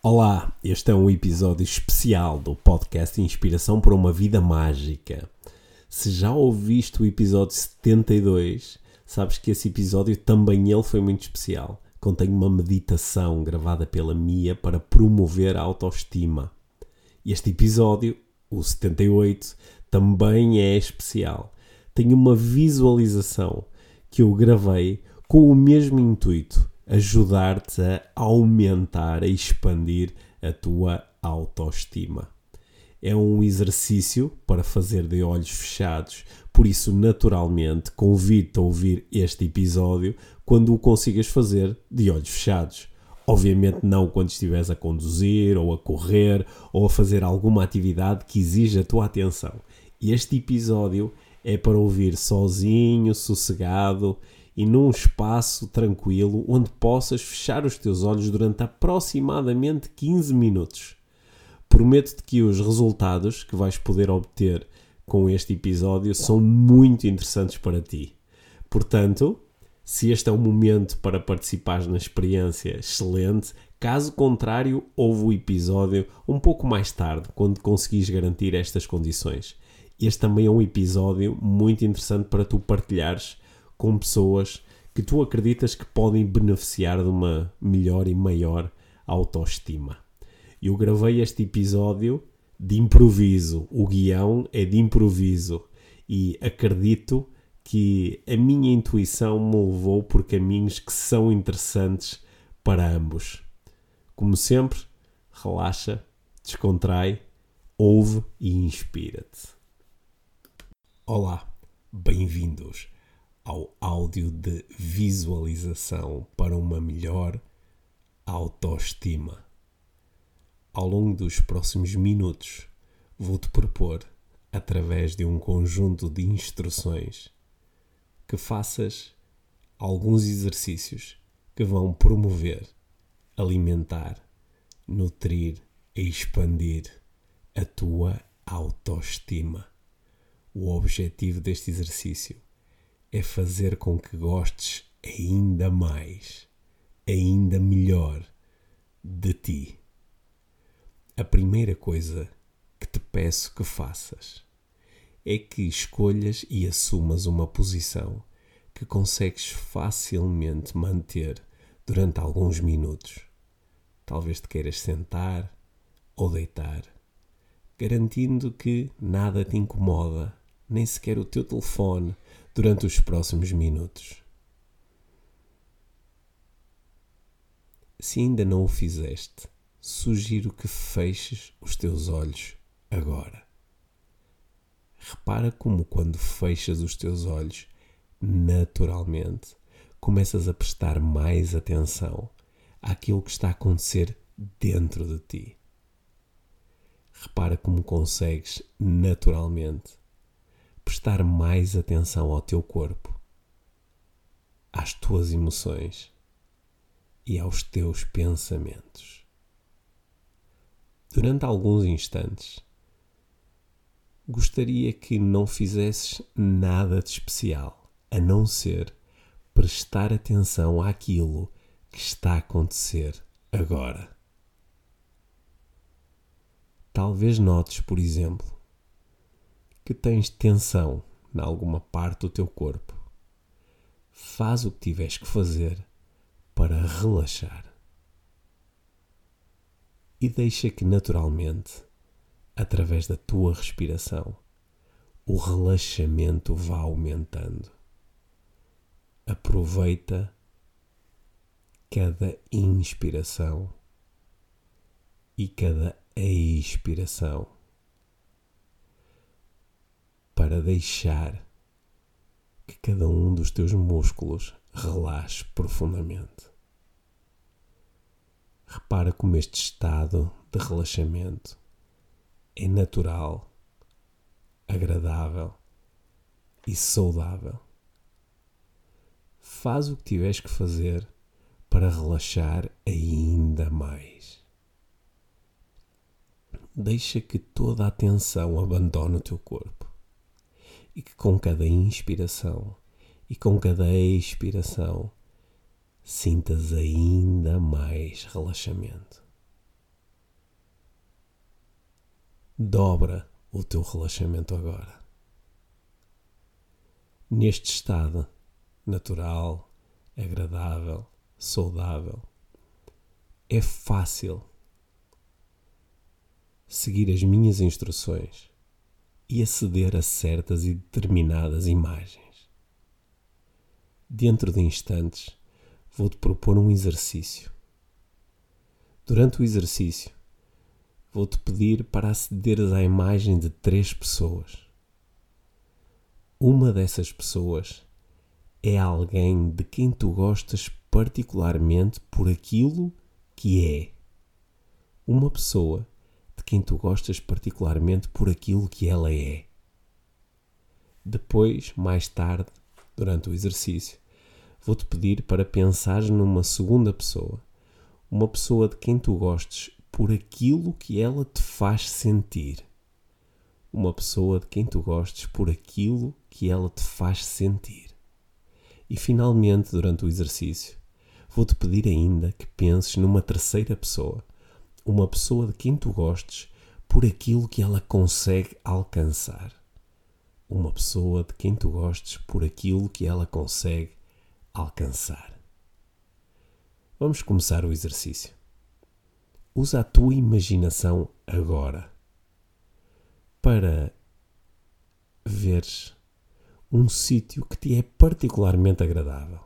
Olá, este é um episódio especial do podcast Inspiração para uma Vida Mágica. Se já ouviste o episódio 72, sabes que esse episódio também ele foi muito especial. Contém uma meditação gravada pela Mia para promover a autoestima. Este episódio, o 78, também é especial. Tem uma visualização que eu gravei com o mesmo intuito ajudar-te a aumentar, a expandir a tua autoestima. É um exercício para fazer de olhos fechados, por isso, naturalmente, convido-te a ouvir este episódio quando o consigas fazer de olhos fechados. Obviamente, não quando estiveres a conduzir, ou a correr, ou a fazer alguma atividade que exija a tua atenção. Este episódio é para ouvir sozinho, sossegado e num espaço tranquilo onde possas fechar os teus olhos durante aproximadamente 15 minutos. Prometo-te que os resultados que vais poder obter com este episódio são muito interessantes para ti. Portanto, se este é o momento para participares na experiência, excelente. Caso contrário, ouve o episódio um pouco mais tarde, quando conseguires garantir estas condições. Este também é um episódio muito interessante para tu partilhares com pessoas que tu acreditas que podem beneficiar de uma melhor e maior autoestima. Eu gravei este episódio de improviso, o guião é de improviso e acredito que a minha intuição me levou por caminhos que são interessantes para ambos. Como sempre, relaxa, descontrai, ouve e inspira-te. Olá, bem-vindos ao áudio de visualização para uma melhor autoestima. Ao longo dos próximos minutos, vou-te propor, através de um conjunto de instruções, que faças alguns exercícios que vão promover, alimentar, nutrir e expandir a tua autoestima. O objetivo deste exercício é fazer com que gostes ainda mais, ainda melhor de ti. A primeira coisa que te peço que faças é que escolhas e assumas uma posição que consegues facilmente manter durante alguns minutos. Talvez te queiras sentar ou deitar, garantindo que nada te incomoda, nem sequer o teu telefone durante os próximos minutos. Se ainda não o fizeste, sugiro que feches os teus olhos agora. Repara como, quando fechas os teus olhos, naturalmente começas a prestar mais atenção àquilo que está a acontecer dentro de ti. Repara como consegues naturalmente prestar mais atenção ao teu corpo, às tuas emoções e aos teus pensamentos. Durante alguns instantes, gostaria que não fizesses nada de especial, a não ser prestar atenção àquilo que está a acontecer agora. Talvez notes, por exemplo, que tens tensão em alguma parte do teu corpo. Faz o que tiveres que fazer para relaxar. E deixa que naturalmente, através da tua respiração, o relaxamento vá aumentando. Aproveita cada inspiração e cada expiração deixar que cada um dos teus músculos relaxe profundamente. Repara como este estado de relaxamento é natural agradável e saudável. Faz o que tiveres que fazer para relaxar ainda mais. Deixa que toda a tensão abandone o teu corpo e que com cada inspiração e com cada expiração sintas ainda mais relaxamento. Dobra o teu relaxamento agora. Neste estado natural, agradável, saudável, é fácil seguir as minhas instruções e aceder a certas e determinadas imagens. Dentro de instantes, vou-te propor um exercício. Durante o exercício, vou-te pedir para acederes à imagem de três pessoas. Uma dessas pessoas é alguém de quem tu gostas particularmente por aquilo que é. Uma pessoa quem tu gostas particularmente por aquilo que ela é. Depois, mais tarde, durante o exercício, vou-te pedir para pensares numa segunda pessoa, uma pessoa de quem tu gostes por aquilo que ela te faz sentir. Uma pessoa de quem tu gostes por aquilo que ela te faz sentir. E finalmente, durante o exercício, vou-te pedir ainda que penses numa terceira pessoa, uma pessoa de quem tu gostes por aquilo que ela consegue alcançar. Uma pessoa de quem tu gostes por aquilo que ela consegue alcançar. Vamos começar o exercício. Usa a tua imaginação agora para veres um sítio que te é particularmente agradável.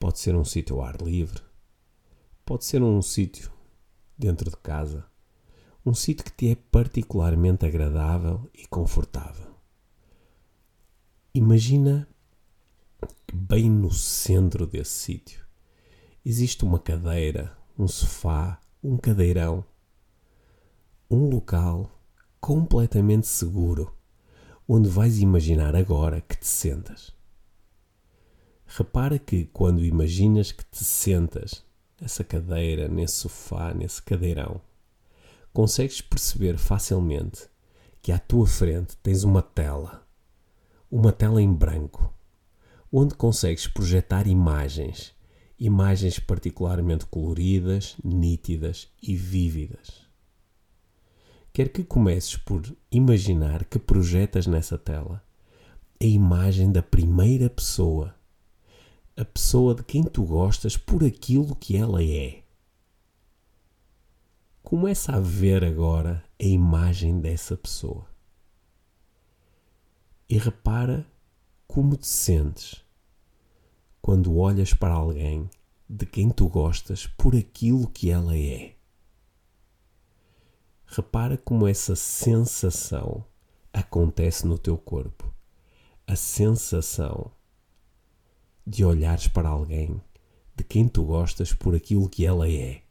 Pode ser um sítio ao ar livre, pode ser um sítio dentro de casa, um sítio que te é particularmente agradável e confortável. Imagina que bem no centro desse sítio existe uma cadeira, um sofá, um cadeirão, um local completamente seguro onde vais imaginar agora que te sentas. Repara que quando imaginas que te sentas nessa cadeira, nesse sofá, nesse cadeirão, consegues perceber facilmente que à tua frente tens uma tela, uma tela em branco, onde consegues projetar imagens. Imagens particularmente coloridas, nítidas e vívidas. Quer que comeces por imaginar que projetas nessa tela a imagem da primeira pessoa, a pessoa de quem tu gostas por aquilo que ela é. Começa a ver agora a imagem dessa pessoa. E repara como te sentes quando olhas para alguém de quem tu gostas por aquilo que ela é. Repara como essa sensação acontece no teu corpo. A sensação de olhares para alguém de quem tu gostas por aquilo que ela é.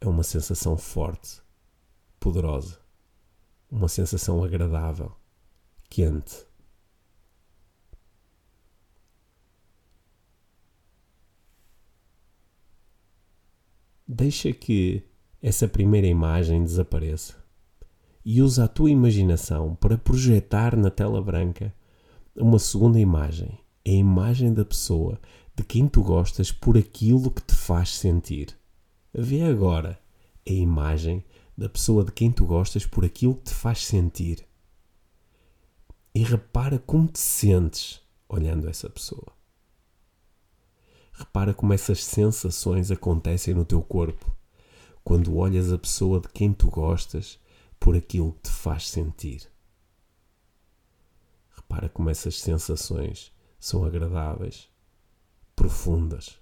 É uma sensação forte, poderosa, uma sensação agradável, quente. Deixa que essa primeira imagem desapareça e usa a tua imaginação para projetar na tela branca uma segunda imagem, a imagem da pessoa de quem tu gostas por aquilo que te faz sentir. Vê agora a imagem da pessoa de quem tu gostas por aquilo que te faz sentir. E repara como te sentes olhando essa pessoa. Repara como essas sensações acontecem no teu corpo quando olhas a pessoa de quem tu gostas por aquilo que te faz sentir. Repara como essas sensações são agradáveis, profundas,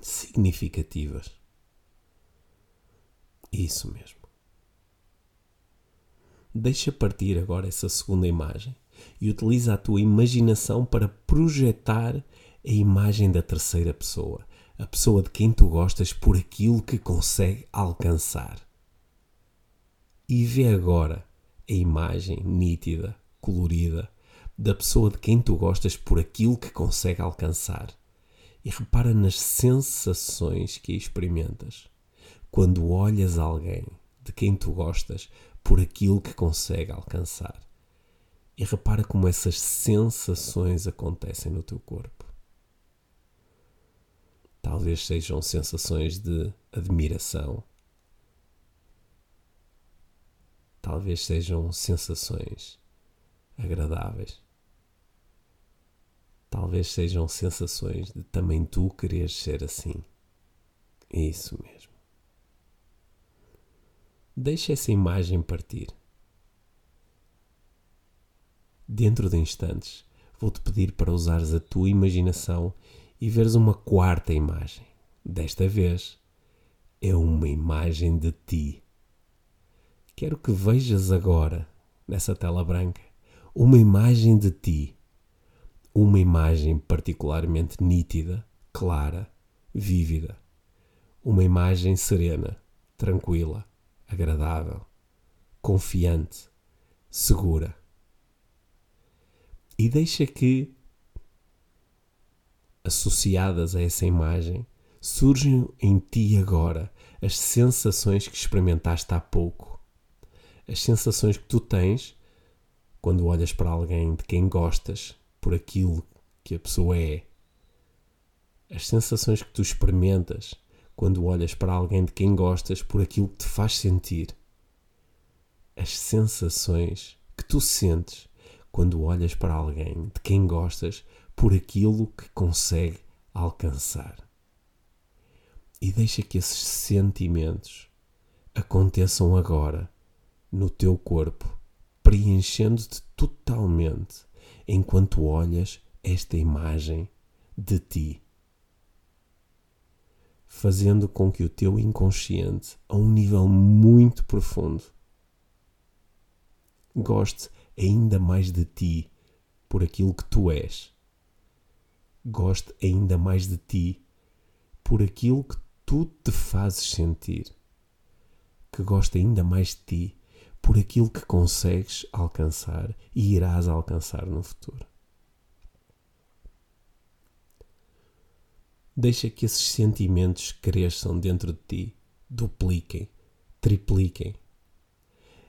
significativas. Isso mesmo. Deixa partir agora essa segunda imagem e utiliza a tua imaginação para projetar a imagem da terceira pessoa, a pessoa de quem tu gostas por aquilo que consegue alcançar. e vê agora a imagem nítida, colorida, da pessoa de quem tu gostas por aquilo que consegue alcançar. E repara nas sensações que experimentas quando olhas alguém de quem tu gostas por aquilo que consegue alcançar. E repara como essas sensações acontecem no teu corpo. Talvez sejam sensações de admiração. Talvez sejam sensações agradáveis. Talvez sejam sensações de também tu quereres ser assim. Isso mesmo. Deixa essa imagem partir. Dentro de instantes, vou-te pedir para usares a tua imaginação e veres uma quarta imagem. Desta vez, é uma imagem de ti. Quero que vejas agora, nessa tela branca, uma imagem de ti. Uma imagem particularmente nítida, clara, vívida. Uma imagem serena, tranquila, agradável, confiante, segura. E deixa que, associadas a essa imagem, surjam em ti agora as sensações que experimentaste há pouco. As sensações que tu tens quando olhas para alguém de quem gostas por aquilo que a pessoa é. As sensações que tu experimentas quando olhas para alguém de quem gostas por aquilo que te faz sentir. As sensações que tu sentes quando olhas para alguém de quem gostas por aquilo que consegue alcançar. E deixa que esses sentimentos aconteçam agora no teu corpo, preenchendo-te totalmente enquanto olhas esta imagem de ti fazendo com que o teu inconsciente, a um nível muito profundo, goste ainda mais de ti por aquilo que tu és. Goste ainda mais de ti por aquilo que tu te fazes sentir. Que goste ainda mais de ti por aquilo que consegues alcançar e irás alcançar no futuro. Deixa que esses sentimentos cresçam dentro de ti, dupliquem, tripliquem,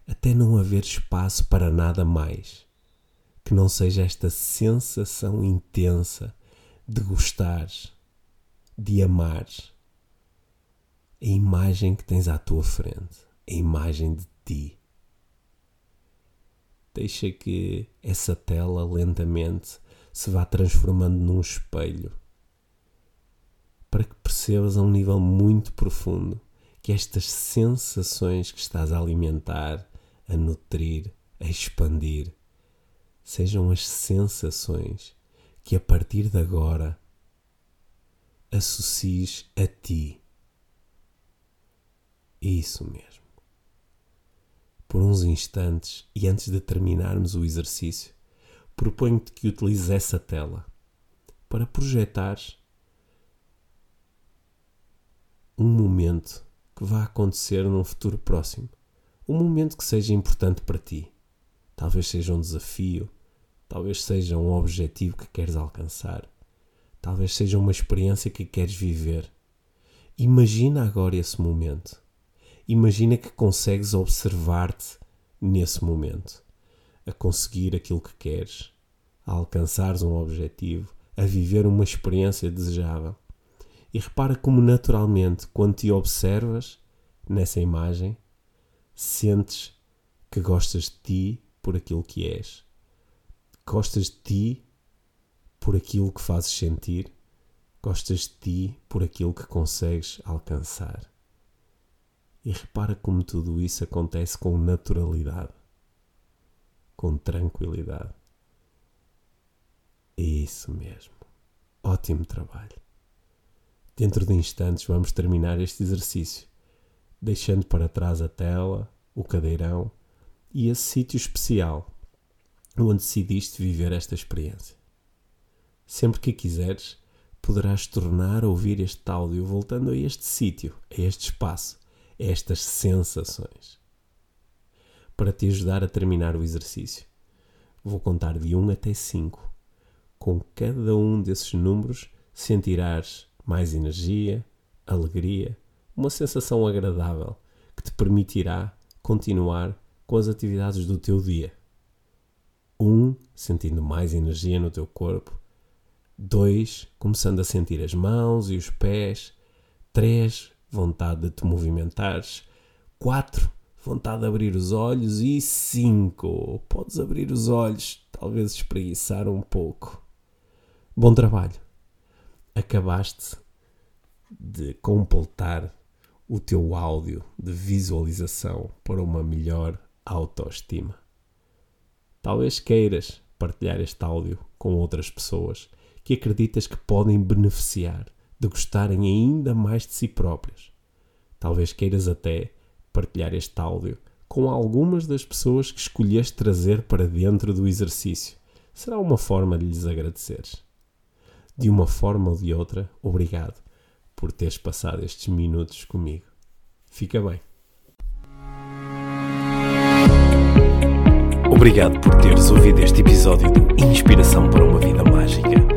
até não haver espaço para nada mais que não seja esta sensação intensa de gostares, de amares a imagem que tens à tua frente, a imagem de ti. Deixa que essa tela lentamente se vá transformando num espelho para que percebas a um nível muito profundo que estas sensações que estás a alimentar, a nutrir, a expandir, sejam as sensações que a partir de agora associes a ti. Isso mesmo. Por uns instantes e antes de terminarmos o exercício, proponho-te que utilizes essa tela para projetares um momento que vá acontecer num futuro próximo. Um momento que seja importante para ti. Talvez seja um desafio, talvez seja um objetivo que queres alcançar, talvez seja uma experiência que queres viver. Imagina agora esse momento. Imagina que consegues observar-te nesse momento, a conseguir aquilo que queres, a alcançares um objetivo, a viver uma experiência desejável. E repara como naturalmente, quando te observas nessa imagem, sentes que gostas de ti por aquilo que és. Gostas de ti por aquilo que fazes sentir. Gostas de ti por aquilo que consegues alcançar. E repara como tudo isso acontece com naturalidade, com tranquilidade. É isso mesmo. Ótimo trabalho. Dentro de instantes vamos terminar este exercício, deixando para trás a tela, o cadeirão e esse sítio especial onde decidiste viver esta experiência. Sempre que quiseres, poderás tornar a ouvir este áudio voltando a este sítio, a este espaço, estas sensações. para te ajudar a terminar o exercício. Vou contar de 1 até 5. Com cada um desses números sentirás mais energia, alegria, uma sensação agradável que te permitirá continuar com as atividades do teu dia. 1. Um, sentindo mais energia no teu corpo. 2. Começando a sentir as mãos e os pés. 3. Vontade de te movimentares. 4 vontade de abrir os olhos e 5. Podes abrir os olhos, talvez espreguiçar um pouco. Bom trabalho. Acabaste de completar o teu áudio de visualização para uma melhor autoestima. Talvez queiras partilhar este áudio com outras pessoas que acreditas que podem beneficiar de gostarem ainda mais de si próprias. Talvez queiras até partilhar este áudio com algumas das pessoas que escolheste trazer para dentro do exercício. Será uma forma de lhes agradeceres. De uma forma ou de outra, obrigado por teres passado estes minutos comigo. Fica bem. Obrigado por teres ouvido este episódio de Inspiração para uma Vida Mágica.